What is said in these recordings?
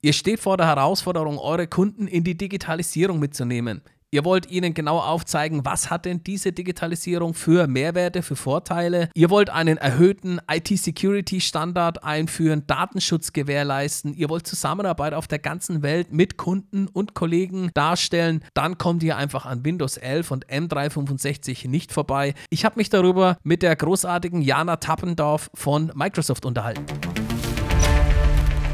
Ihr steht vor der Herausforderung, eure Kunden in die Digitalisierung mitzunehmen. Ihr wollt ihnen genau aufzeigen, was hat denn diese Digitalisierung für Mehrwerte, für Vorteile. Ihr wollt einen erhöhten IT-Security-Standard einführen, Datenschutz gewährleisten. Ihr wollt Zusammenarbeit auf der ganzen Welt mit Kunden und Kollegen darstellen. Dann kommt ihr einfach an Windows 11 und M365 nicht vorbei. Ich habe mich darüber mit der großartigen Jana Tappendorf von Microsoft unterhalten.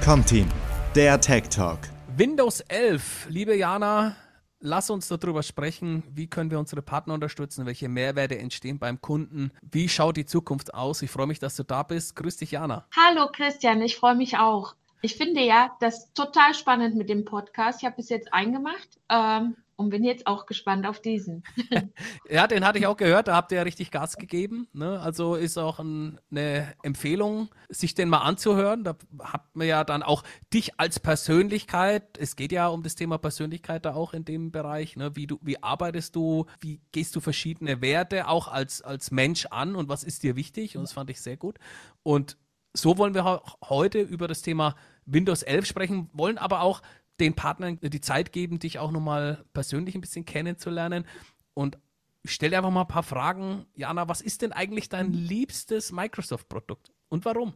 Comteam, der Tech Talk. Windows 11, liebe Jana, lass uns darüber sprechen, wie können wir unsere Partner unterstützen, welche Mehrwerte entstehen beim Kunden, wie schaut die Zukunft aus. Ich freue mich, dass du da bist. Grüß dich, Jana. Hallo Christian, ich freue mich auch. Ich finde ja, das total spannend mit dem Podcast. Ich habe bis jetzt eingemacht. Ähm, und bin jetzt auch gespannt auf diesen. ja, den hatte ich auch gehört, da habt ihr ja richtig Gas gegeben. Ne? Also ist auch ein, eine Empfehlung, sich den mal anzuhören. Da habt man ja dann auch dich als Persönlichkeit. Es geht ja um das Thema Persönlichkeit da auch in dem Bereich. Ne? Wie, du, wie arbeitest du, wie gehst du verschiedene Werte auch als, als Mensch an und was ist dir wichtig? Und das fand ich sehr gut. Und so wollen wir heute über das Thema Windows 11 sprechen, wollen aber auch den Partnern die Zeit geben, dich auch nochmal persönlich ein bisschen kennenzulernen. Und ich stelle dir einfach mal ein paar Fragen. Jana, was ist denn eigentlich dein liebstes Microsoft-Produkt und warum?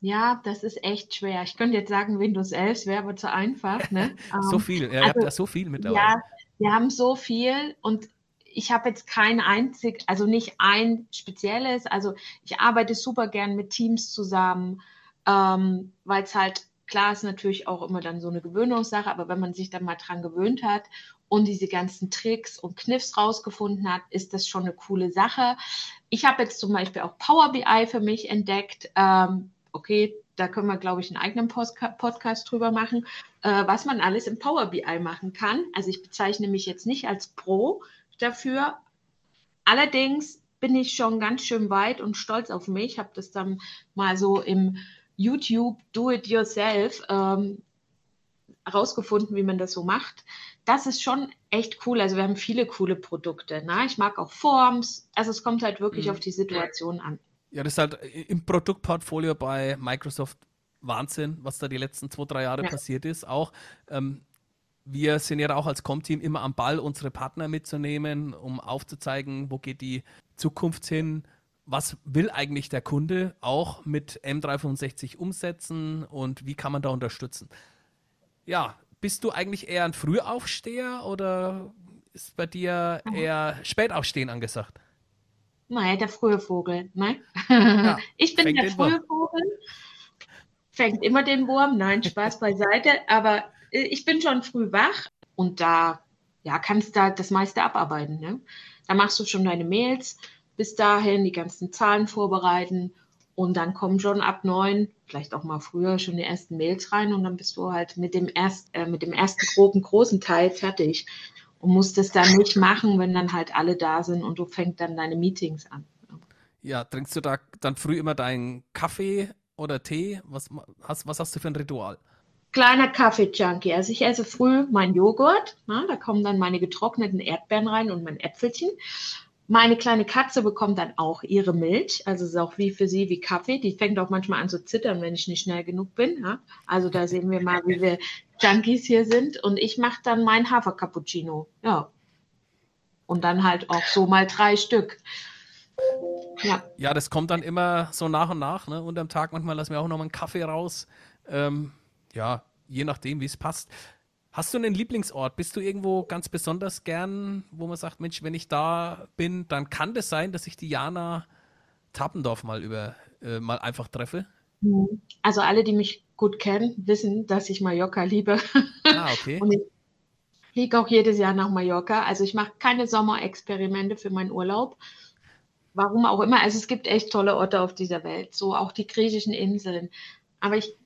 Ja, das ist echt schwer. Ich könnte jetzt sagen, Windows 11 wäre aber zu einfach. Ne? so ähm, viel, ja, also, ihr habt ja so viel mittlerweile. Ja, wir haben so viel und ich habe jetzt kein einzig, also nicht ein spezielles. Also ich arbeite super gern mit Teams zusammen, ähm, weil es halt Klar ist natürlich auch immer dann so eine Gewöhnungssache, aber wenn man sich dann mal dran gewöhnt hat und diese ganzen Tricks und Kniffs rausgefunden hat, ist das schon eine coole Sache. Ich habe jetzt zum Beispiel auch Power BI für mich entdeckt. Ähm, okay, da können wir, glaube ich, einen eigenen Podcast drüber machen, äh, was man alles im Power BI machen kann. Also ich bezeichne mich jetzt nicht als Pro dafür. Allerdings bin ich schon ganz schön weit und stolz auf mich. Ich habe das dann mal so im YouTube Do-It-Yourself ähm, herausgefunden, wie man das so macht. Das ist schon echt cool. Also wir haben viele coole Produkte. Ne? Ich mag auch Forms. Also es kommt halt wirklich mhm. auf die Situation an. Ja, das ist halt im Produktportfolio bei Microsoft Wahnsinn, was da die letzten zwei, drei Jahre ja. passiert ist. Auch ähm, wir sind ja auch als Com-Team immer am Ball, unsere Partner mitzunehmen, um aufzuzeigen, wo geht die Zukunft hin, was will eigentlich der Kunde auch mit M365 umsetzen und wie kann man da unterstützen? Ja, bist du eigentlich eher ein Frühaufsteher oder ist bei dir eher Spätaufstehen angesagt? Naja, der frühe Vogel. Ne? Ja, ich bin der frühe Vogel. Fängt immer den Wurm. Nein, Spaß beiseite. Aber äh, ich bin schon früh wach und da ja, kannst du da das meiste abarbeiten. Ne? Da machst du schon deine Mails, bis dahin die ganzen Zahlen vorbereiten und dann kommen schon ab neun, vielleicht auch mal früher, schon die ersten Mails rein und dann bist du halt mit dem, erst, äh, mit dem ersten groben, großen Teil fertig und musst es dann nicht machen, wenn dann halt alle da sind und du fängst dann deine Meetings an. Ja, trinkst du da dann früh immer deinen Kaffee oder Tee? Was hast, was hast du für ein Ritual? Kleiner Kaffee-Junkie. Also ich esse früh meinen Joghurt. Na, da kommen dann meine getrockneten Erdbeeren rein und mein Äpfelchen. Meine kleine Katze bekommt dann auch ihre Milch. Also es ist auch wie für sie wie Kaffee. Die fängt auch manchmal an zu zittern, wenn ich nicht schnell genug bin. Ja? Also da sehen wir mal, wie wir Junkies hier sind. Und ich mache dann mein Hafer-Cappuccino. Ja. Und dann halt auch so mal drei Stück. Ja. ja, das kommt dann immer so nach und nach. Ne? Unterm Tag manchmal lassen wir auch noch mal einen Kaffee raus. Ähm, ja, je nachdem, wie es passt. Hast du einen Lieblingsort? Bist du irgendwo ganz besonders gern, wo man sagt, Mensch, wenn ich da bin, dann kann das sein, dass ich die Jana Tappendorf mal über äh, mal einfach treffe? Mhm. Also alle, die mich gut kennen, wissen, dass ich Mallorca liebe. Ah, okay. Und ich fliege auch jedes Jahr nach Mallorca. Also ich mache keine Sommerexperimente für meinen Urlaub. Warum auch immer. Also es gibt echt tolle Orte auf dieser Welt, so auch die griechischen Inseln. Aber ich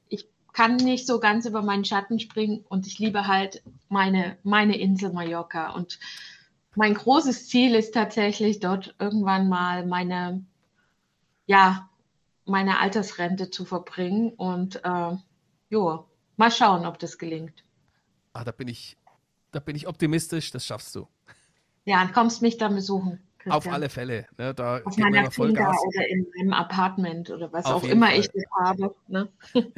kann nicht so ganz über meinen Schatten springen und ich liebe halt meine, meine Insel Mallorca. Und mein großes Ziel ist tatsächlich dort irgendwann mal meine, ja, meine Altersrente zu verbringen. Und äh, jo, mal schauen, ob das gelingt. Ah, da bin ich, da bin ich optimistisch, das schaffst du. Ja, und kommst mich dann besuchen. Christian. Auf alle Fälle. Ne, da Auf meiner Finca oder in meinem Apartment oder was Auf auch immer Fall. ich habe. Ne?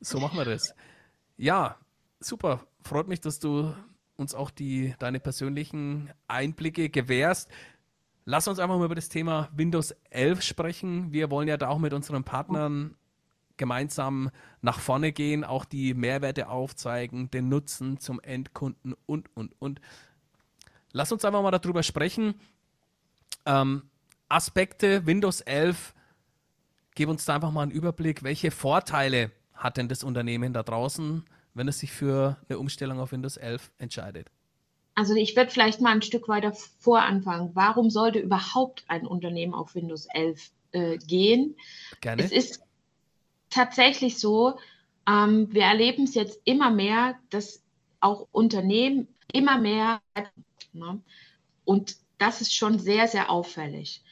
So machen wir das. Ja, super. Freut mich, dass du uns auch die, deine persönlichen Einblicke gewährst. Lass uns einfach mal über das Thema Windows 11 sprechen. Wir wollen ja da auch mit unseren Partnern gemeinsam nach vorne gehen, auch die Mehrwerte aufzeigen, den Nutzen zum Endkunden und, und, und. Lass uns einfach mal darüber sprechen. Ähm, Aspekte Windows 11, gib uns da einfach mal einen Überblick. Welche Vorteile hat denn das Unternehmen da draußen, wenn es sich für eine Umstellung auf Windows 11 entscheidet? Also ich würde vielleicht mal ein Stück weiter voranfangen. Warum sollte überhaupt ein Unternehmen auf Windows 11 äh, gehen? Gerne. Es ist tatsächlich so, ähm, wir erleben es jetzt immer mehr, dass auch Unternehmen immer mehr, ne? und das ist schon sehr, sehr auffällig.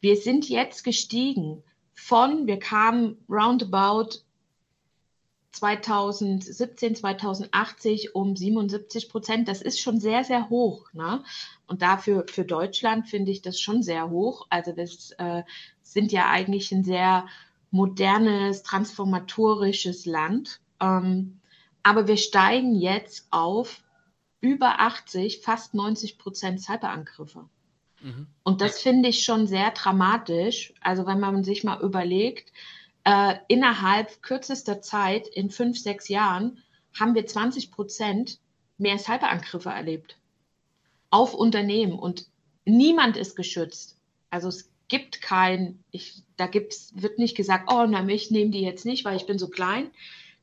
Wir sind jetzt gestiegen von, wir kamen roundabout 2017, 2080 um 77 Prozent. Das ist schon sehr, sehr hoch. Ne? Und dafür für Deutschland finde ich das schon sehr hoch. Also das äh, sind ja eigentlich ein sehr modernes, transformatorisches Land. Ähm, aber wir steigen jetzt auf über 80, fast 90 Prozent Cyberangriffe. Mhm. Und das finde ich schon sehr dramatisch. Also wenn man sich mal überlegt, äh, innerhalb kürzester Zeit, in fünf, sechs Jahren, haben wir 20 Prozent mehr Cyberangriffe erlebt auf Unternehmen und niemand ist geschützt. Also es gibt kein, ich, da gibt's, wird nicht gesagt, oh, na, ich nehme die jetzt nicht, weil ich bin so klein.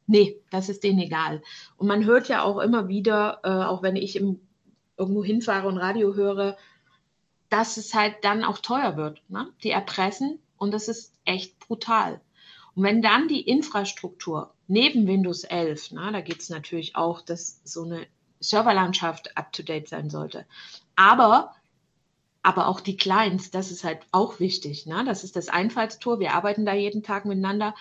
Nee, das ist denen egal. Und man hört ja auch immer wieder, äh, auch wenn ich im, irgendwo hinfahre und Radio höre, dass es halt dann auch teuer wird. Ne? Die erpressen und das ist echt brutal. Und wenn dann die Infrastruktur neben Windows 11, na, da geht es natürlich auch, dass so eine Serverlandschaft up-to-date sein sollte. Aber, aber auch die Clients, das ist halt auch wichtig. Ne? Das ist das Einfallstor. Wir arbeiten da jeden Tag miteinander.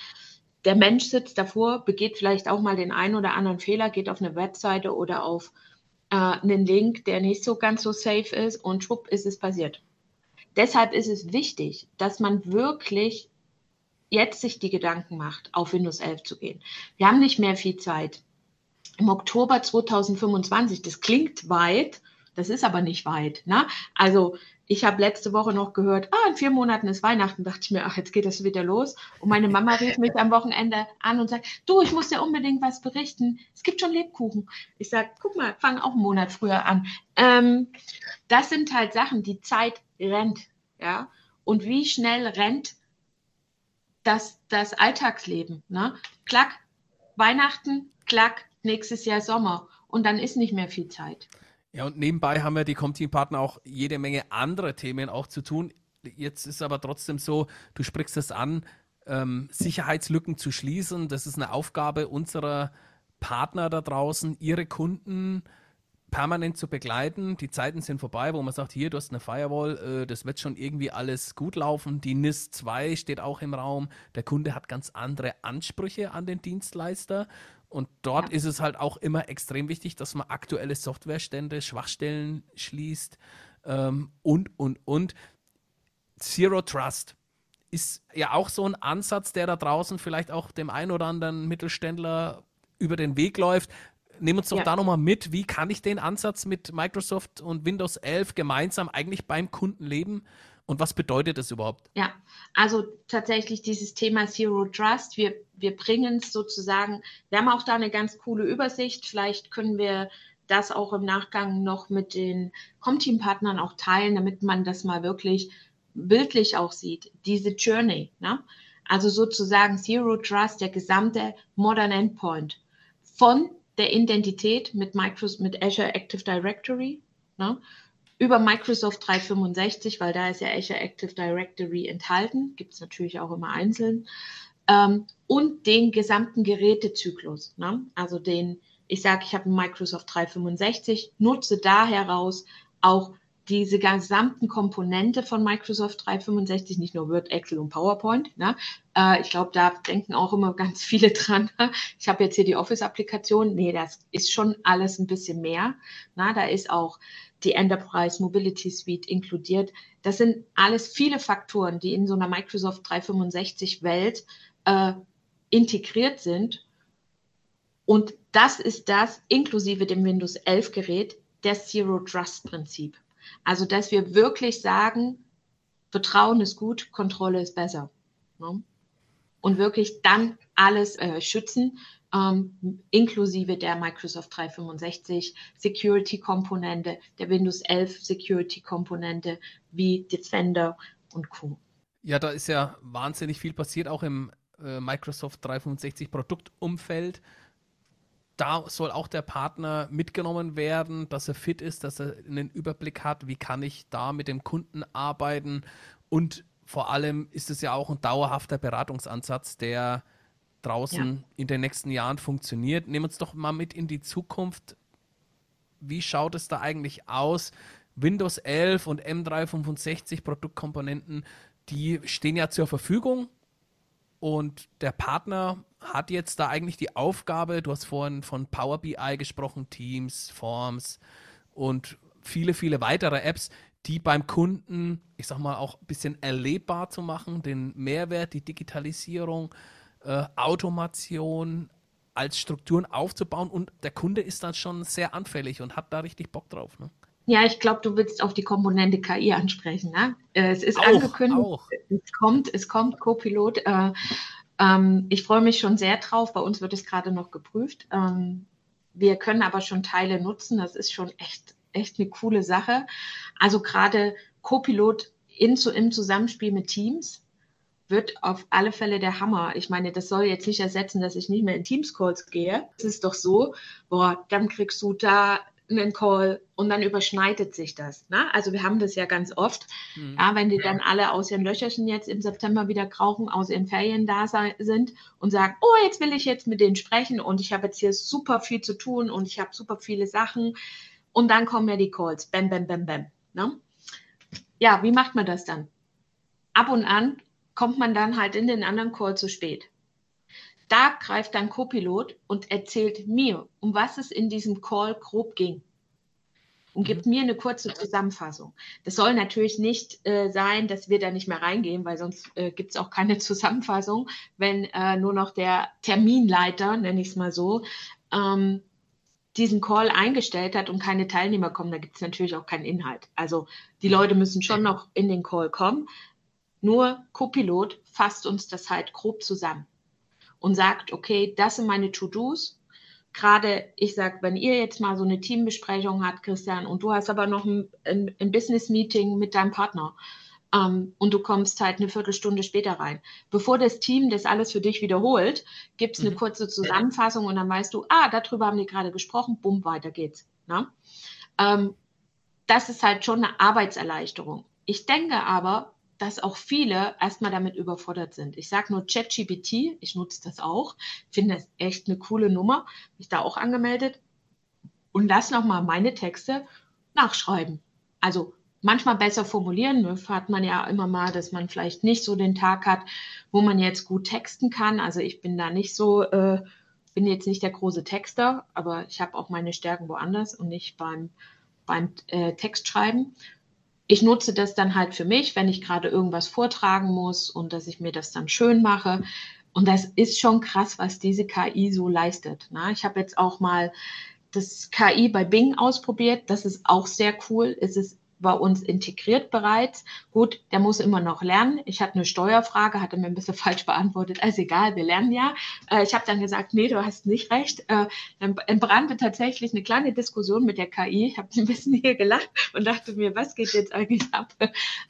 Der Mensch sitzt davor, begeht vielleicht auch mal den einen oder anderen Fehler, geht auf eine Webseite oder auf äh, einen Link, der nicht so ganz so safe ist und schwupp ist es passiert. Deshalb ist es wichtig, dass man wirklich jetzt sich die Gedanken macht, auf Windows 11 zu gehen. Wir haben nicht mehr viel Zeit. Im Oktober 2025, das klingt weit, das ist aber nicht weit. Ne? Also ich habe letzte Woche noch gehört, ah, in vier Monaten ist Weihnachten. Dachte ich mir, ach, jetzt geht das wieder los. Und meine Mama rief mich am Wochenende an und sagt, du, ich muss dir unbedingt was berichten. Es gibt schon Lebkuchen. Ich sage, guck mal, fang auch einen Monat früher an. Ähm, das sind halt Sachen, die Zeit rennt. Ja? Und wie schnell rennt das, das Alltagsleben. Ne? Klack, Weihnachten, klack, nächstes Jahr Sommer. Und dann ist nicht mehr viel Zeit. Ja, und nebenbei haben wir die Comteam-Partner auch jede Menge andere Themen auch zu tun. Jetzt ist aber trotzdem so, du sprichst es an, ähm, Sicherheitslücken zu schließen. Das ist eine Aufgabe unserer Partner da draußen, ihre Kunden permanent zu begleiten. Die Zeiten sind vorbei, wo man sagt, hier, du hast eine Firewall, äh, das wird schon irgendwie alles gut laufen. Die NIS 2 steht auch im Raum. Der Kunde hat ganz andere Ansprüche an den Dienstleister. Und dort ja. ist es halt auch immer extrem wichtig, dass man aktuelle Softwarestände, Schwachstellen schließt ähm, und, und, und. Zero Trust ist ja auch so ein Ansatz, der da draußen vielleicht auch dem einen oder anderen Mittelständler über den Weg läuft. Nehmen uns doch ja. da nochmal mit, wie kann ich den Ansatz mit Microsoft und Windows 11 gemeinsam eigentlich beim Kunden leben und was bedeutet das überhaupt? Ja, also tatsächlich dieses Thema Zero Trust, wir, wir bringen es sozusagen, wir haben auch da eine ganz coole Übersicht, vielleicht können wir das auch im Nachgang noch mit den Comteam-Partnern auch teilen, damit man das mal wirklich bildlich auch sieht, diese Journey. Ne? Also sozusagen Zero Trust, der gesamte Modern Endpoint von der Identität mit, Microsoft, mit Azure Active Directory, ne, über Microsoft 365, weil da ist ja Azure Active Directory enthalten, gibt es natürlich auch immer einzeln, ähm, und den gesamten Gerätezyklus. Ne? Also den, ich sage, ich habe Microsoft 365, nutze da heraus auch diese gesamten Komponente von Microsoft 365, nicht nur Word, Excel und PowerPoint. Ne? Äh, ich glaube, da denken auch immer ganz viele dran. Ich habe jetzt hier die Office-Applikation. Nee, das ist schon alles ein bisschen mehr. Na, da ist auch die Enterprise Mobility Suite inkludiert. Das sind alles viele Faktoren, die in so einer Microsoft 365 Welt äh, integriert sind Und das ist das, inklusive dem Windows 11 Gerät, der Zero Trust Prinzip. Also, dass wir wirklich sagen, Vertrauen ist gut, Kontrolle ist besser. Ne? Und wirklich dann alles äh, schützen, ähm, inklusive der Microsoft 365 Security-Komponente, der Windows 11 Security-Komponente wie Defender und Co. Ja, da ist ja wahnsinnig viel passiert, auch im äh, Microsoft 365 Produktumfeld da soll auch der Partner mitgenommen werden, dass er fit ist, dass er einen Überblick hat, wie kann ich da mit dem Kunden arbeiten und vor allem ist es ja auch ein dauerhafter Beratungsansatz, der draußen ja. in den nächsten Jahren funktioniert. Nehmen wir uns doch mal mit in die Zukunft. Wie schaut es da eigentlich aus? Windows 11 und M365 Produktkomponenten, die stehen ja zur Verfügung und der Partner hat jetzt da eigentlich die Aufgabe, du hast vorhin von Power BI gesprochen, Teams, Forms und viele, viele weitere Apps, die beim Kunden, ich sag mal, auch ein bisschen erlebbar zu machen, den Mehrwert, die Digitalisierung, äh, Automation als Strukturen aufzubauen und der Kunde ist dann schon sehr anfällig und hat da richtig Bock drauf. Ne? Ja, ich glaube, du willst auf die Komponente KI ansprechen. Ne? Äh, es ist auch, angekündigt, auch. es kommt, es kommt Copilot. Äh, ähm, ich freue mich schon sehr drauf. Bei uns wird es gerade noch geprüft. Ähm, wir können aber schon Teile nutzen. Das ist schon echt, echt eine coole Sache. Also gerade Copilot in, im Zusammenspiel mit Teams wird auf alle Fälle der Hammer. Ich meine, das soll jetzt nicht ersetzen, dass ich nicht mehr in Teams-Calls gehe. Es ist doch so, boah, dann kriegst du da einen Call und dann überschneidet sich das. Ne? Also wir haben das ja ganz oft, mhm. ja, wenn die dann alle aus ihren Löcherchen jetzt im September wieder krauchen, aus ihren Ferien da sind und sagen, oh, jetzt will ich jetzt mit denen sprechen und ich habe jetzt hier super viel zu tun und ich habe super viele Sachen und dann kommen ja die Calls, bam, bam, bam, bam. Ne? Ja, wie macht man das dann? Ab und an kommt man dann halt in den anderen Call zu spät. Da greift dann Copilot und erzählt mir, um was es in diesem Call grob ging und gibt mhm. mir eine kurze Zusammenfassung. Das soll natürlich nicht äh, sein, dass wir da nicht mehr reingehen, weil sonst äh, gibt es auch keine Zusammenfassung, wenn äh, nur noch der Terminleiter, nenne ich es mal so, ähm, diesen Call eingestellt hat und keine Teilnehmer kommen, da gibt es natürlich auch keinen Inhalt. Also die mhm. Leute müssen schon noch in den Call kommen. Nur Copilot fasst uns das halt grob zusammen und sagt, okay, das sind meine To-Dos. Gerade, ich sage, wenn ihr jetzt mal so eine Teambesprechung habt, Christian, und du hast aber noch ein, ein, ein Business-Meeting mit deinem Partner ähm, und du kommst halt eine Viertelstunde später rein. Bevor das Team das alles für dich wiederholt, gibt es eine mhm. kurze Zusammenfassung und dann weißt du, ah, darüber haben die gerade gesprochen, bumm, weiter geht's. Ne? Ähm, das ist halt schon eine Arbeitserleichterung. Ich denke aber, dass auch viele erstmal damit überfordert sind. Ich sage nur ChatGPT, ich nutze das auch, finde das echt eine coole Nummer, mich da auch angemeldet und lass nochmal meine Texte nachschreiben. Also manchmal besser formulieren, ne? hat man ja immer mal, dass man vielleicht nicht so den Tag hat, wo man jetzt gut texten kann. Also ich bin da nicht so, äh, bin jetzt nicht der große Texter, aber ich habe auch meine Stärken woanders und nicht beim, beim äh, Textschreiben ich nutze das dann halt für mich, wenn ich gerade irgendwas vortragen muss und dass ich mir das dann schön mache. Und das ist schon krass, was diese KI so leistet. Ne? Ich habe jetzt auch mal das KI bei Bing ausprobiert. Das ist auch sehr cool. Es ist bei uns integriert bereits. Gut, der muss immer noch lernen. Ich hatte eine Steuerfrage, hatte mir ein bisschen falsch beantwortet. Also egal, wir lernen ja. Äh, ich habe dann gesagt, nee, du hast nicht recht. Äh, dann entbrannte tatsächlich eine kleine Diskussion mit der KI. Ich habe ein bisschen hier gelacht und dachte mir, was geht jetzt eigentlich ab?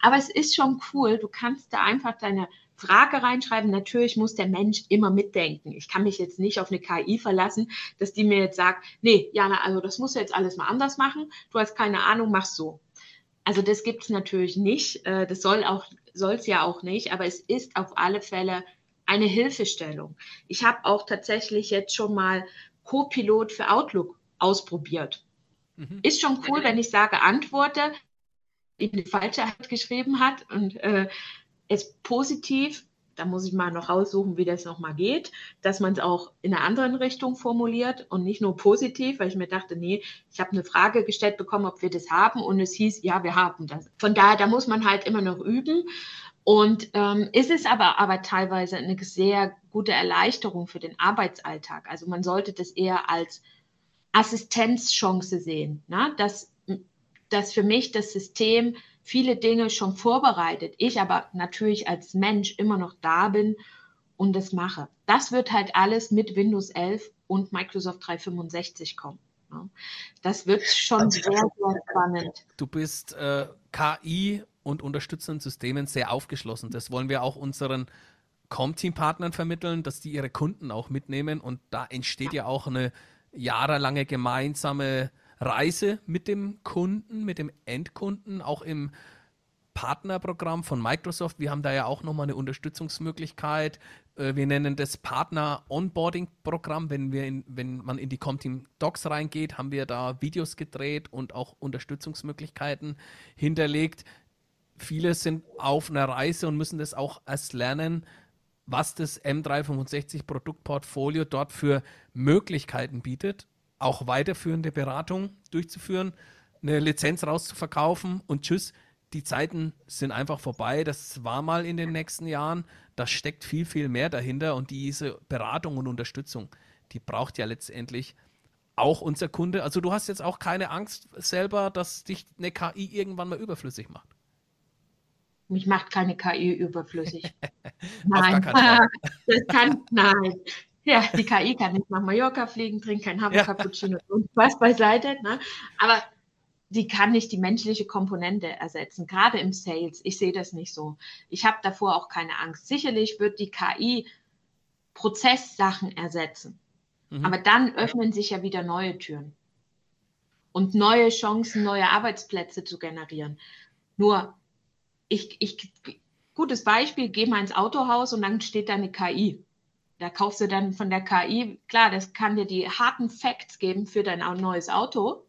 Aber es ist schon cool. Du kannst da einfach deine Frage reinschreiben. Natürlich muss der Mensch immer mitdenken. Ich kann mich jetzt nicht auf eine KI verlassen, dass die mir jetzt sagt, nee, Jana, also das musst du jetzt alles mal anders machen. Du hast keine Ahnung, mach's so. Also das gibt es natürlich nicht. Äh, das soll auch soll es ja auch nicht, aber es ist auf alle Fälle eine Hilfestellung. Ich habe auch tatsächlich jetzt schon mal Co-Pilot für Outlook ausprobiert. Mhm. Ist schon cool, wenn ich sage Antworte, die falsche Hand geschrieben hat und äh, es positiv da muss ich mal noch raussuchen, wie das nochmal geht, dass man es auch in einer anderen Richtung formuliert und nicht nur positiv, weil ich mir dachte, nee, ich habe eine Frage gestellt bekommen, ob wir das haben und es hieß, ja, wir haben das. Von daher, da muss man halt immer noch üben. Und ähm, ist es aber, aber teilweise eine sehr gute Erleichterung für den Arbeitsalltag. Also man sollte das eher als Assistenzchance sehen, ne? dass, dass für mich das System viele Dinge schon vorbereitet, ich aber natürlich als Mensch immer noch da bin und das mache. Das wird halt alles mit Windows 11 und Microsoft 365 kommen. Das wird schon sehr, sehr spannend. Du bist äh, KI und unterstützenden Systemen sehr aufgeschlossen. Das wollen wir auch unseren Com-Team-Partnern vermitteln, dass die ihre Kunden auch mitnehmen und da entsteht ja, ja auch eine jahrelange gemeinsame Reise mit dem Kunden, mit dem Endkunden, auch im Partnerprogramm von Microsoft. Wir haben da ja auch nochmal eine Unterstützungsmöglichkeit. Äh, wir nennen das Partner-Onboarding-Programm. Wenn, wenn man in die Comteam Docs reingeht, haben wir da Videos gedreht und auch Unterstützungsmöglichkeiten hinterlegt. Viele sind auf einer Reise und müssen das auch erst lernen, was das M365 Produktportfolio dort für Möglichkeiten bietet, auch weiterführende Beratung durchzuführen, eine Lizenz rauszuverkaufen und tschüss, die Zeiten sind einfach vorbei. Das war mal in den nächsten Jahren. Da steckt viel, viel mehr dahinter und diese Beratung und Unterstützung, die braucht ja letztendlich auch unser Kunde. Also du hast jetzt auch keine Angst selber, dass dich eine KI irgendwann mal überflüssig macht. Mich macht keine KI überflüssig. nein, das kann, nein. Ja, die KI kann nicht nach Mallorca fliegen, trinkt kein Hafer Cappuccino ja. und was beiseite. Ne? Aber die kann nicht die menschliche Komponente ersetzen, gerade im Sales. Ich sehe das nicht so. Ich habe davor auch keine Angst. Sicherlich wird die KI Prozesssachen ersetzen. Mhm. Aber dann öffnen sich ja wieder neue Türen und neue Chancen, neue Arbeitsplätze zu generieren. Nur ich, ich, gutes Beispiel, geh mal ins Autohaus und dann steht da eine KI. Da kaufst du dann von der KI, klar, das kann dir die harten Facts geben für dein neues Auto.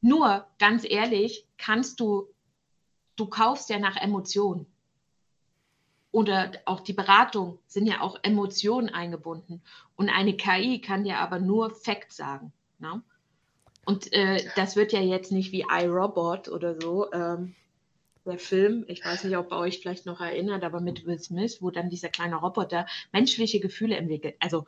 Nur, ganz ehrlich, kannst du, du kaufst ja nach Emotionen. Oder auch die Beratung sind ja auch Emotionen eingebunden. Und eine KI kann dir aber nur Facts sagen. Ne? Und äh, das wird ja jetzt nicht wie iRobot oder so. Ähm, der Film, ich weiß nicht, ob ihr euch vielleicht noch erinnert, aber mit Will Smith, wo dann dieser kleine Roboter menschliche Gefühle entwickelt. Also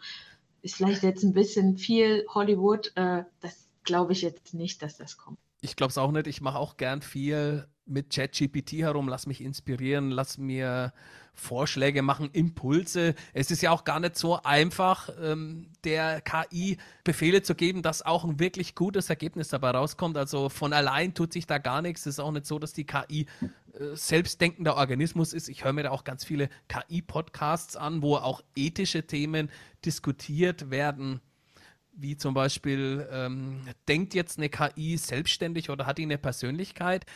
ist vielleicht jetzt ein bisschen viel Hollywood. Äh, das glaube ich jetzt nicht, dass das kommt. Ich glaube es auch nicht. Ich mache auch gern viel mit ChatGPT herum, lass mich inspirieren, lass mir Vorschläge machen, Impulse. Es ist ja auch gar nicht so einfach, ähm, der KI Befehle zu geben, dass auch ein wirklich gutes Ergebnis dabei rauskommt. Also von allein tut sich da gar nichts. Es ist auch nicht so, dass die KI äh, selbstdenkender Organismus ist. Ich höre mir da auch ganz viele KI-Podcasts an, wo auch ethische Themen diskutiert werden wie zum Beispiel, ähm, denkt jetzt eine KI selbstständig oder hat die eine Persönlichkeit?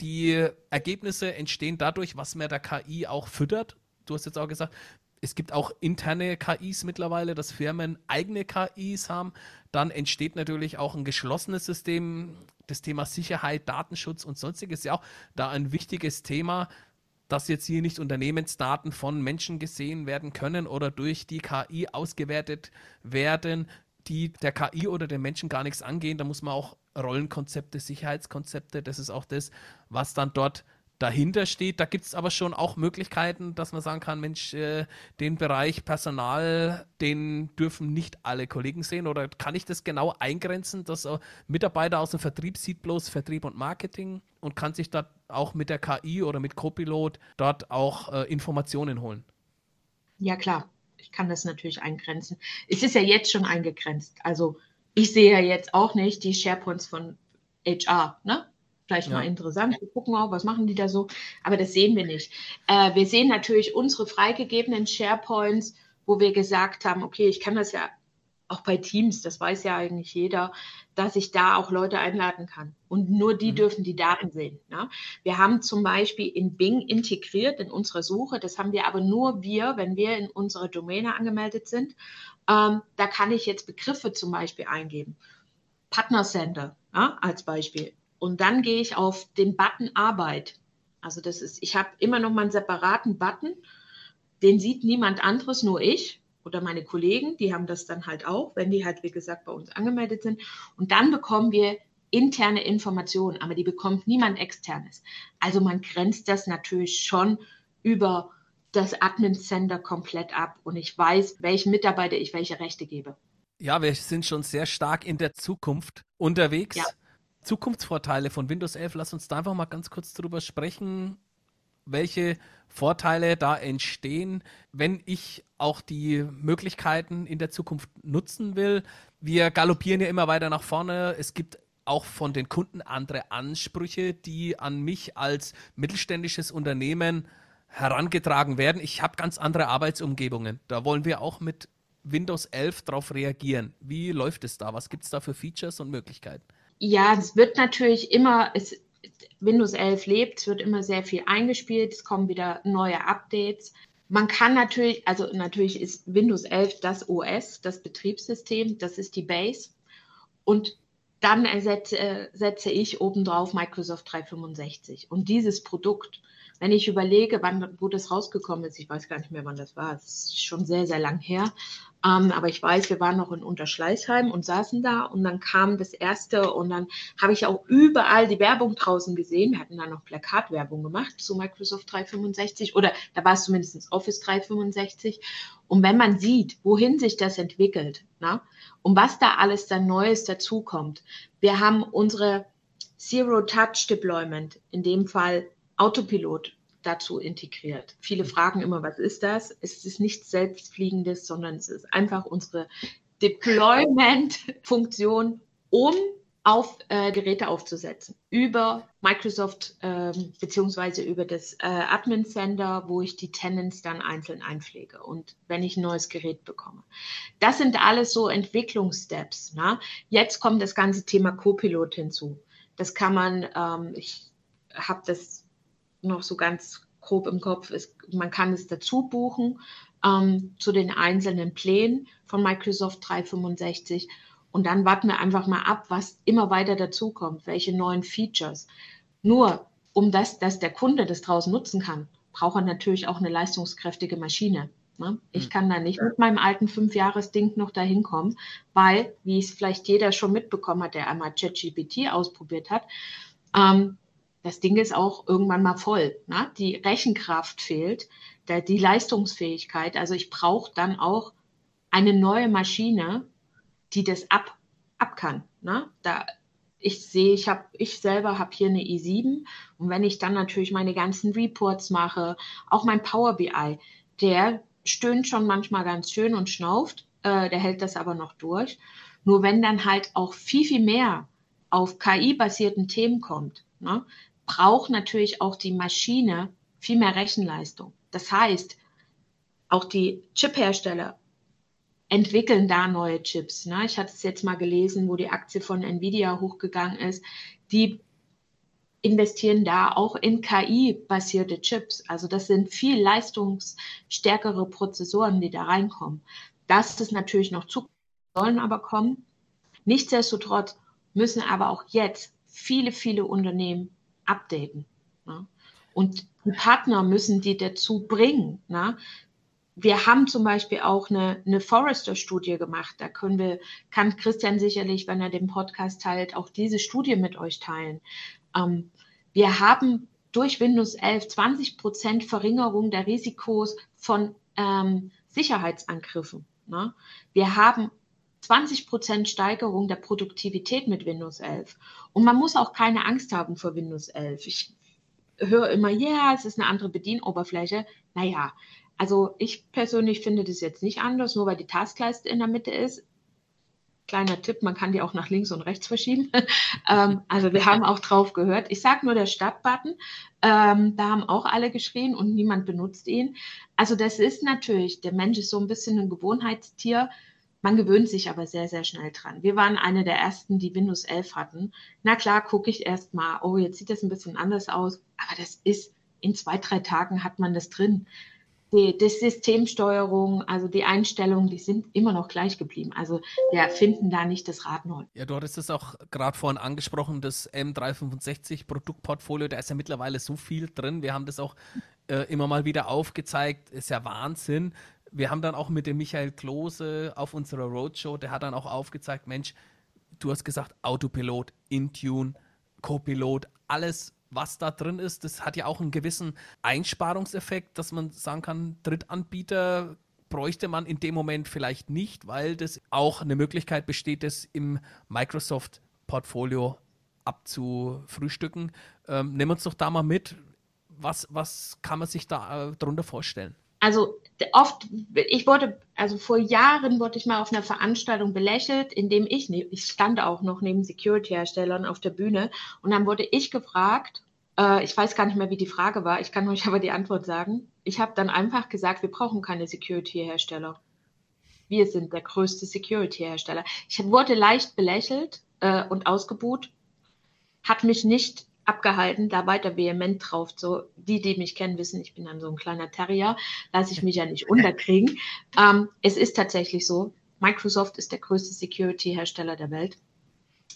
Die Ergebnisse entstehen dadurch, was man der KI auch füttert. Du hast jetzt auch gesagt, es gibt auch interne KIs mittlerweile, dass Firmen eigene KIs haben. Dann entsteht natürlich auch ein geschlossenes System. Das Thema Sicherheit, Datenschutz und sonstiges ist ja auch da ein wichtiges Thema, dass jetzt hier nicht Unternehmensdaten von Menschen gesehen werden können oder durch die KI ausgewertet werden, die der KI oder den Menschen gar nichts angehen. Da muss man auch Rollenkonzepte, Sicherheitskonzepte, das ist auch das, was dann dort dahinter steht. Da gibt es aber schon auch Möglichkeiten, dass man sagen kann, Mensch, äh, den Bereich Personal, den dürfen nicht alle Kollegen sehen. Oder kann ich das genau eingrenzen, dass Mitarbeiter aus dem Vertrieb sieht bloß Vertrieb und Marketing und kann sich dort auch mit der KI oder mit Copilot dort auch äh, Informationen holen? Ja, klar ich kann das natürlich eingrenzen. Es ist ja jetzt schon eingegrenzt. Also ich sehe ja jetzt auch nicht die SharePoints von HR, ne? Vielleicht ja. mal interessant. Wir gucken auch, was machen die da so. Aber das sehen wir nicht. Äh, wir sehen natürlich unsere freigegebenen SharePoints, wo wir gesagt haben, okay, ich kann das ja auch bei Teams, das weiß ja eigentlich jeder, dass ich da auch Leute einladen kann. Und nur die mhm. dürfen die Daten sehen. Ne? Wir haben zum Beispiel in Bing integriert in unserer Suche, das haben wir aber nur wir, wenn wir in unserer Domäne angemeldet sind. Ähm, da kann ich jetzt Begriffe zum Beispiel eingeben. Partner Center ja, als Beispiel. Und dann gehe ich auf den Button Arbeit. Also das ist, ich habe immer noch mal einen separaten Button, den sieht niemand anderes, nur ich oder meine Kollegen, die haben das dann halt auch, wenn die halt, wie gesagt, bei uns angemeldet sind. Und dann bekommen wir interne Informationen, aber die bekommt niemand externes. Also man grenzt das natürlich schon über das Admin Center komplett ab und ich weiß, welchen Mitarbeiter ich welche Rechte gebe. Ja, wir sind schon sehr stark in der Zukunft unterwegs. Ja. Zukunftsvorteile von Windows 11, lass uns da einfach mal ganz kurz drüber sprechen, welche Vorteile da entstehen, wenn ich auch die Möglichkeiten in der Zukunft nutzen will. Wir galoppieren ja immer weiter nach vorne. Es gibt auch von den Kunden andere Ansprüche, die an mich als mittelständisches Unternehmen herangetragen werden. Ich habe ganz andere Arbeitsumgebungen. Da wollen wir auch mit Windows 11 darauf reagieren. Wie läuft es da? Was gibt es da für Features und Möglichkeiten? Ja, es wird natürlich immer, es, Windows 11 lebt, es wird immer sehr viel eingespielt, es kommen wieder neue Updates. Man kann natürlich, also natürlich ist Windows 11 das OS, das Betriebssystem, das ist die Base. Und dann ersetze, äh, setze ich obendrauf Microsoft 365. Und dieses Produkt, wenn ich überlege, wann, wo das rausgekommen ist, ich weiß gar nicht mehr, wann das war, es ist schon sehr, sehr lang her, ähm, aber ich weiß, wir waren noch in Unterschleißheim und saßen da und dann kam das erste und dann habe ich auch überall die Werbung draußen gesehen. Wir hatten da noch Plakatwerbung gemacht zu Microsoft 365 oder da war es zumindest Office 365. Und wenn man sieht, wohin sich das entwickelt na, und was da alles dann Neues dazukommt, wir haben unsere Zero-Touch-Deployment, in dem Fall Autopilot dazu integriert. Viele fragen immer, was ist das? Es ist nichts Selbstfliegendes, sondern es ist einfach unsere Deployment-Funktion, um auf äh, Geräte aufzusetzen über Microsoft ähm, beziehungsweise über das äh, Admin Center, wo ich die Tenants dann einzeln einpflege und wenn ich ein neues Gerät bekomme. Das sind alles so Entwicklungssteps. Ne? Jetzt kommt das ganze Thema Copilot hinzu. Das kann man, ähm, ich habe das noch so ganz grob im Kopf ist, man kann es dazu buchen ähm, zu den einzelnen Plänen von Microsoft 365 und dann warten wir einfach mal ab, was immer weiter dazukommt, welche neuen Features. Nur, um das, dass der Kunde das draußen nutzen kann, braucht er natürlich auch eine leistungskräftige Maschine. Ne? Ich hm. kann da nicht mit meinem alten Fünfjahres-Ding noch dahin kommen, weil, wie es vielleicht jeder schon mitbekommen hat, der einmal ChatGPT ausprobiert hat, ähm, das Ding ist auch irgendwann mal voll. Ne? Die Rechenkraft fehlt, der, die Leistungsfähigkeit. Also ich brauche dann auch eine neue Maschine, die das ab, ab kann. Ne? Da, ich sehe, ich habe, ich selber habe hier eine i7 und wenn ich dann natürlich meine ganzen Reports mache, auch mein Power BI, der stöhnt schon manchmal ganz schön und schnauft, äh, der hält das aber noch durch. Nur wenn dann halt auch viel, viel mehr auf KI-basierten Themen kommt, ne, braucht natürlich auch die Maschine viel mehr Rechenleistung. Das heißt, auch die Chip-Hersteller entwickeln da neue Chips. Ne? Ich hatte es jetzt mal gelesen, wo die Aktie von Nvidia hochgegangen ist. Die investieren da auch in KI-basierte Chips. Also das sind viel leistungsstärkere Prozessoren, die da reinkommen. Das ist natürlich noch zu, sollen aber kommen. Nichtsdestotrotz müssen aber auch jetzt viele, viele Unternehmen updaten. Ne? Und die Partner müssen die dazu bringen. Ne? Wir haben zum Beispiel auch eine, eine Forrester-Studie gemacht. Da können wir, kann Christian sicherlich, wenn er den Podcast teilt, auch diese Studie mit euch teilen. Ähm, wir haben durch Windows 11 20 Prozent Verringerung der Risikos von ähm, Sicherheitsangriffen. Ne? Wir haben 20 Prozent Steigerung der Produktivität mit Windows 11. Und man muss auch keine Angst haben vor Windows 11. Ich höre immer, ja, yeah, es ist eine andere Bedienoberfläche. Naja, also ich persönlich finde das jetzt nicht anders, nur weil die Taskleiste in der Mitte ist. Kleiner Tipp, man kann die auch nach links und rechts verschieben. ähm, also wir haben auch drauf gehört. Ich sage nur der Startbutton. Ähm, da haben auch alle geschrien und niemand benutzt ihn. Also das ist natürlich, der Mensch ist so ein bisschen ein Gewohnheitstier. Man gewöhnt sich aber sehr, sehr schnell dran. Wir waren eine der ersten, die Windows 11 hatten. Na klar, gucke ich erst mal, oh, jetzt sieht das ein bisschen anders aus, aber das ist, in zwei, drei Tagen hat man das drin. Die, die Systemsteuerung, also die Einstellungen, die sind immer noch gleich geblieben. Also wir finden da nicht das Rad neu. Ja, du hattest es auch gerade vorhin angesprochen, das M365 Produktportfolio, da ist ja mittlerweile so viel drin. Wir haben das auch äh, immer mal wieder aufgezeigt. Ist ja Wahnsinn wir haben dann auch mit dem Michael Klose auf unserer Roadshow, der hat dann auch aufgezeigt, Mensch, du hast gesagt, Autopilot, Intune, Copilot, alles was da drin ist. Das hat ja auch einen gewissen Einsparungseffekt, dass man sagen kann, Drittanbieter bräuchte man in dem Moment vielleicht nicht, weil das auch eine Möglichkeit besteht, das im Microsoft-Portfolio abzufrühstücken. Ähm, nimm uns doch da mal mit. Was, was kann man sich da äh, darunter vorstellen? Also oft, ich wurde, also vor Jahren wurde ich mal auf einer Veranstaltung belächelt, in dem ich, ne, ich stand auch noch neben Security-Herstellern auf der Bühne und dann wurde ich gefragt, äh, ich weiß gar nicht mehr, wie die Frage war, ich kann euch aber die Antwort sagen. Ich habe dann einfach gesagt, wir brauchen keine Security-Hersteller. Wir sind der größte Security-Hersteller. Ich wurde leicht belächelt äh, und ausgebuht, hat mich nicht abgehalten, da weiter vehement drauf. So, die, die mich kennen, wissen, ich bin dann so ein kleiner Terrier, lasse ich mich ja nicht unterkriegen. Ähm, es ist tatsächlich so, Microsoft ist der größte Security-Hersteller der Welt.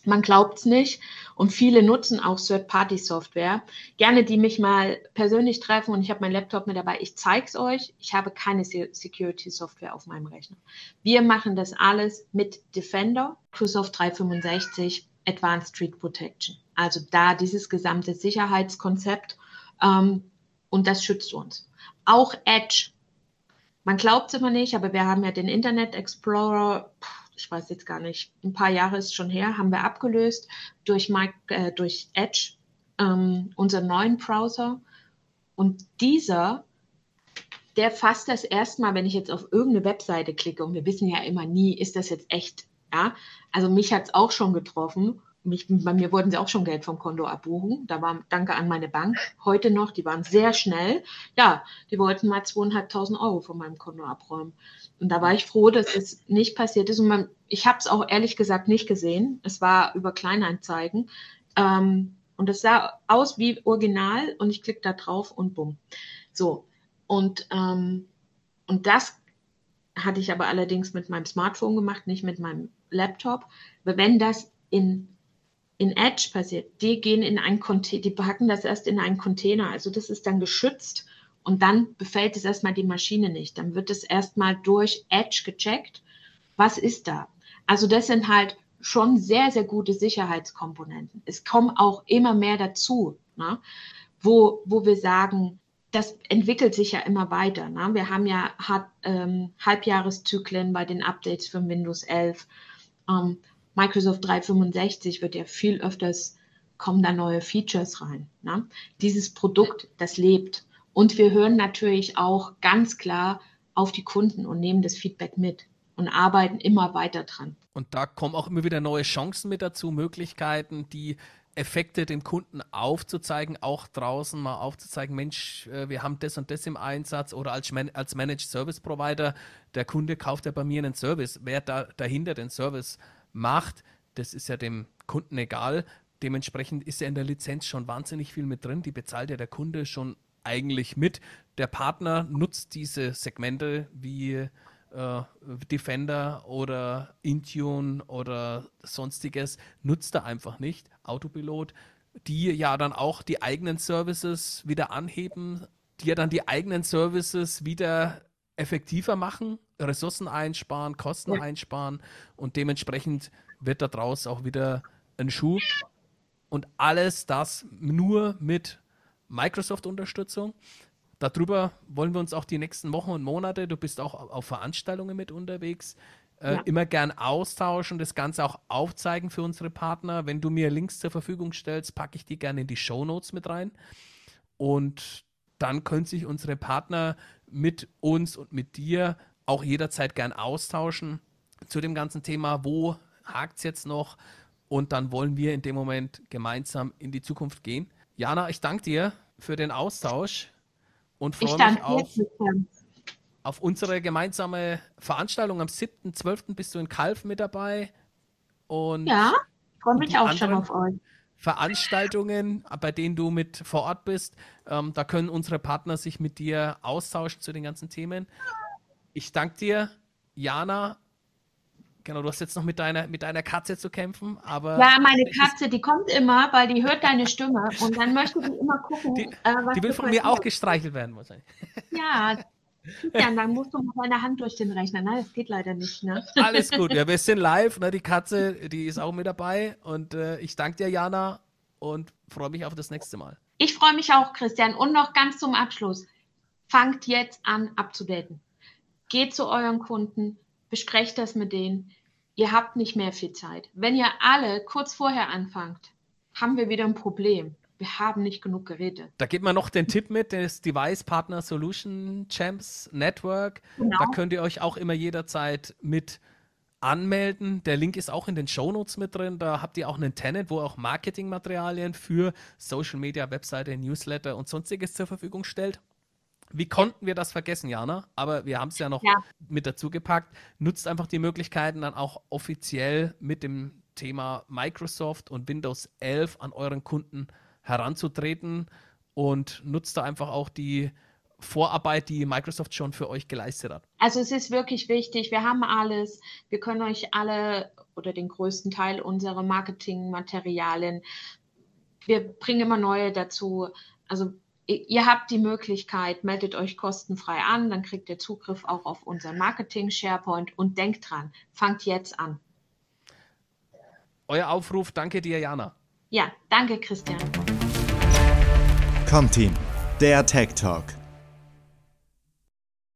Man glaubt es nicht und viele nutzen auch Third-Party-Software. Gerne die mich mal persönlich treffen und ich habe meinen Laptop mit dabei. Ich zeige es euch. Ich habe keine Security-Software auf meinem Rechner. Wir machen das alles mit Defender, Microsoft 365, Advanced Street Protection. Also da dieses gesamte Sicherheitskonzept ähm, und das schützt uns. Auch Edge. Man glaubt es immer nicht, aber wir haben ja den Internet Explorer, ich weiß jetzt gar nicht, ein paar Jahre ist schon her, haben wir abgelöst durch, Mike, äh, durch Edge, ähm, unseren neuen Browser. Und dieser, der fasst das erstmal, wenn ich jetzt auf irgendeine Webseite klicke, und wir wissen ja immer nie, ist das jetzt echt, ja. Also mich hat es auch schon getroffen mich, bei mir wollten sie auch schon Geld vom Konto abbuchen. Da war Danke an meine Bank heute noch. Die waren sehr schnell. Ja, die wollten mal zweieinhalbtausend Euro von meinem Konto abräumen. Und da war ich froh, dass es nicht passiert ist. Und man, ich habe es auch ehrlich gesagt nicht gesehen. Es war über Kleinanzeigen. Ähm, und es sah aus wie original. Und ich klicke da drauf und bumm. So. Und, ähm, und das hatte ich aber allerdings mit meinem Smartphone gemacht, nicht mit meinem Laptop. Wenn das in in Edge passiert, die gehen in ein Container, die packen das erst in einen Container. Also das ist dann geschützt und dann befällt es erstmal die Maschine nicht. Dann wird es erstmal durch Edge gecheckt. Was ist da? Also das sind halt schon sehr, sehr gute Sicherheitskomponenten. Es kommen auch immer mehr dazu, ne? wo, wo wir sagen, das entwickelt sich ja immer weiter. Ne? Wir haben ja ähm, Halbjahreszyklen bei den Updates für Windows 11. Ähm, Microsoft 365 wird ja viel öfters, kommen da neue Features rein. Ne? Dieses Produkt, das lebt. Und wir hören natürlich auch ganz klar auf die Kunden und nehmen das Feedback mit und arbeiten immer weiter dran. Und da kommen auch immer wieder neue Chancen mit dazu, Möglichkeiten, die Effekte dem Kunden aufzuzeigen, auch draußen mal aufzuzeigen, Mensch, äh, wir haben das und das im Einsatz oder als, als Managed Service Provider, der Kunde kauft ja bei mir einen Service, wer da dahinter den Service macht, das ist ja dem Kunden egal. Dementsprechend ist ja in der Lizenz schon wahnsinnig viel mit drin. Die bezahlt ja der Kunde schon eigentlich mit. Der Partner nutzt diese Segmente wie äh, Defender oder Intune oder sonstiges, nutzt er einfach nicht. Autopilot, die ja dann auch die eigenen Services wieder anheben, die ja dann die eigenen Services wieder effektiver machen, Ressourcen einsparen, Kosten ja. einsparen und dementsprechend wird daraus auch wieder ein Schuh. Und alles das nur mit Microsoft-Unterstützung. Darüber wollen wir uns auch die nächsten Wochen und Monate, du bist auch auf Veranstaltungen mit unterwegs, äh, ja. immer gern austauschen, das Ganze auch aufzeigen für unsere Partner. Wenn du mir Links zur Verfügung stellst, packe ich die gerne in die Show Notes mit rein. Und dann können sich unsere Partner mit uns und mit dir auch jederzeit gern austauschen zu dem ganzen Thema. Wo hakt es jetzt noch? Und dann wollen wir in dem Moment gemeinsam in die Zukunft gehen. Jana, ich danke dir für den Austausch und freue mich auf, auf unsere gemeinsame Veranstaltung. Am 7.12. bist du in Kalf mit dabei. Und ja, freue mich auch schon auf euch. Veranstaltungen, bei denen du mit vor Ort bist. Ähm, da können unsere Partner sich mit dir austauschen zu den ganzen Themen. Ich danke dir, Jana. Genau, du hast jetzt noch mit deiner, mit deiner Katze zu kämpfen, aber. Ja, meine Katze, die kommt immer, weil die hört deine Stimme und dann möchte die immer gucken, die, äh, was Die will von mir auch gestreichelt werden, wahrscheinlich. Ja, ja, dann musst du mit deiner Hand durch den Rechner. Ne? Das geht leider nicht. Ne? Alles gut. Ja, wir sind live. Ne? Die Katze, die ist auch mit dabei. Und äh, ich danke dir, Jana. Und freue mich auf das nächste Mal. Ich freue mich auch, Christian. Und noch ganz zum Abschluss. Fangt jetzt an, abzudaten. Geht zu euren Kunden, besprecht das mit denen. Ihr habt nicht mehr viel Zeit. Wenn ihr alle kurz vorher anfangt, haben wir wieder ein Problem. Wir haben nicht genug Geräte. Da gibt man noch den Tipp mit, das Device Partner Solution Champs Network. Genau. Da könnt ihr euch auch immer jederzeit mit anmelden. Der Link ist auch in den Shownotes mit drin. Da habt ihr auch einen Tenant, wo auch Marketingmaterialien für Social Media, Webseite, Newsletter und sonstiges zur Verfügung stellt. Wie konnten wir das vergessen, Jana? Aber wir haben es ja noch ja. mit dazu gepackt. Nutzt einfach die Möglichkeiten, dann auch offiziell mit dem Thema Microsoft und Windows 11 an euren Kunden heranzutreten und nutzt da einfach auch die Vorarbeit, die Microsoft schon für euch geleistet hat. Also es ist wirklich wichtig, wir haben alles, wir können euch alle oder den größten Teil unserer Marketingmaterialien, wir bringen immer neue dazu. Also ihr habt die Möglichkeit, meldet euch kostenfrei an, dann kriegt ihr Zugriff auch auf unseren Marketing SharePoint und denkt dran, fangt jetzt an. Euer Aufruf, danke dir, Jana. Ja, danke, Christian. Comteam, der Tech Talk.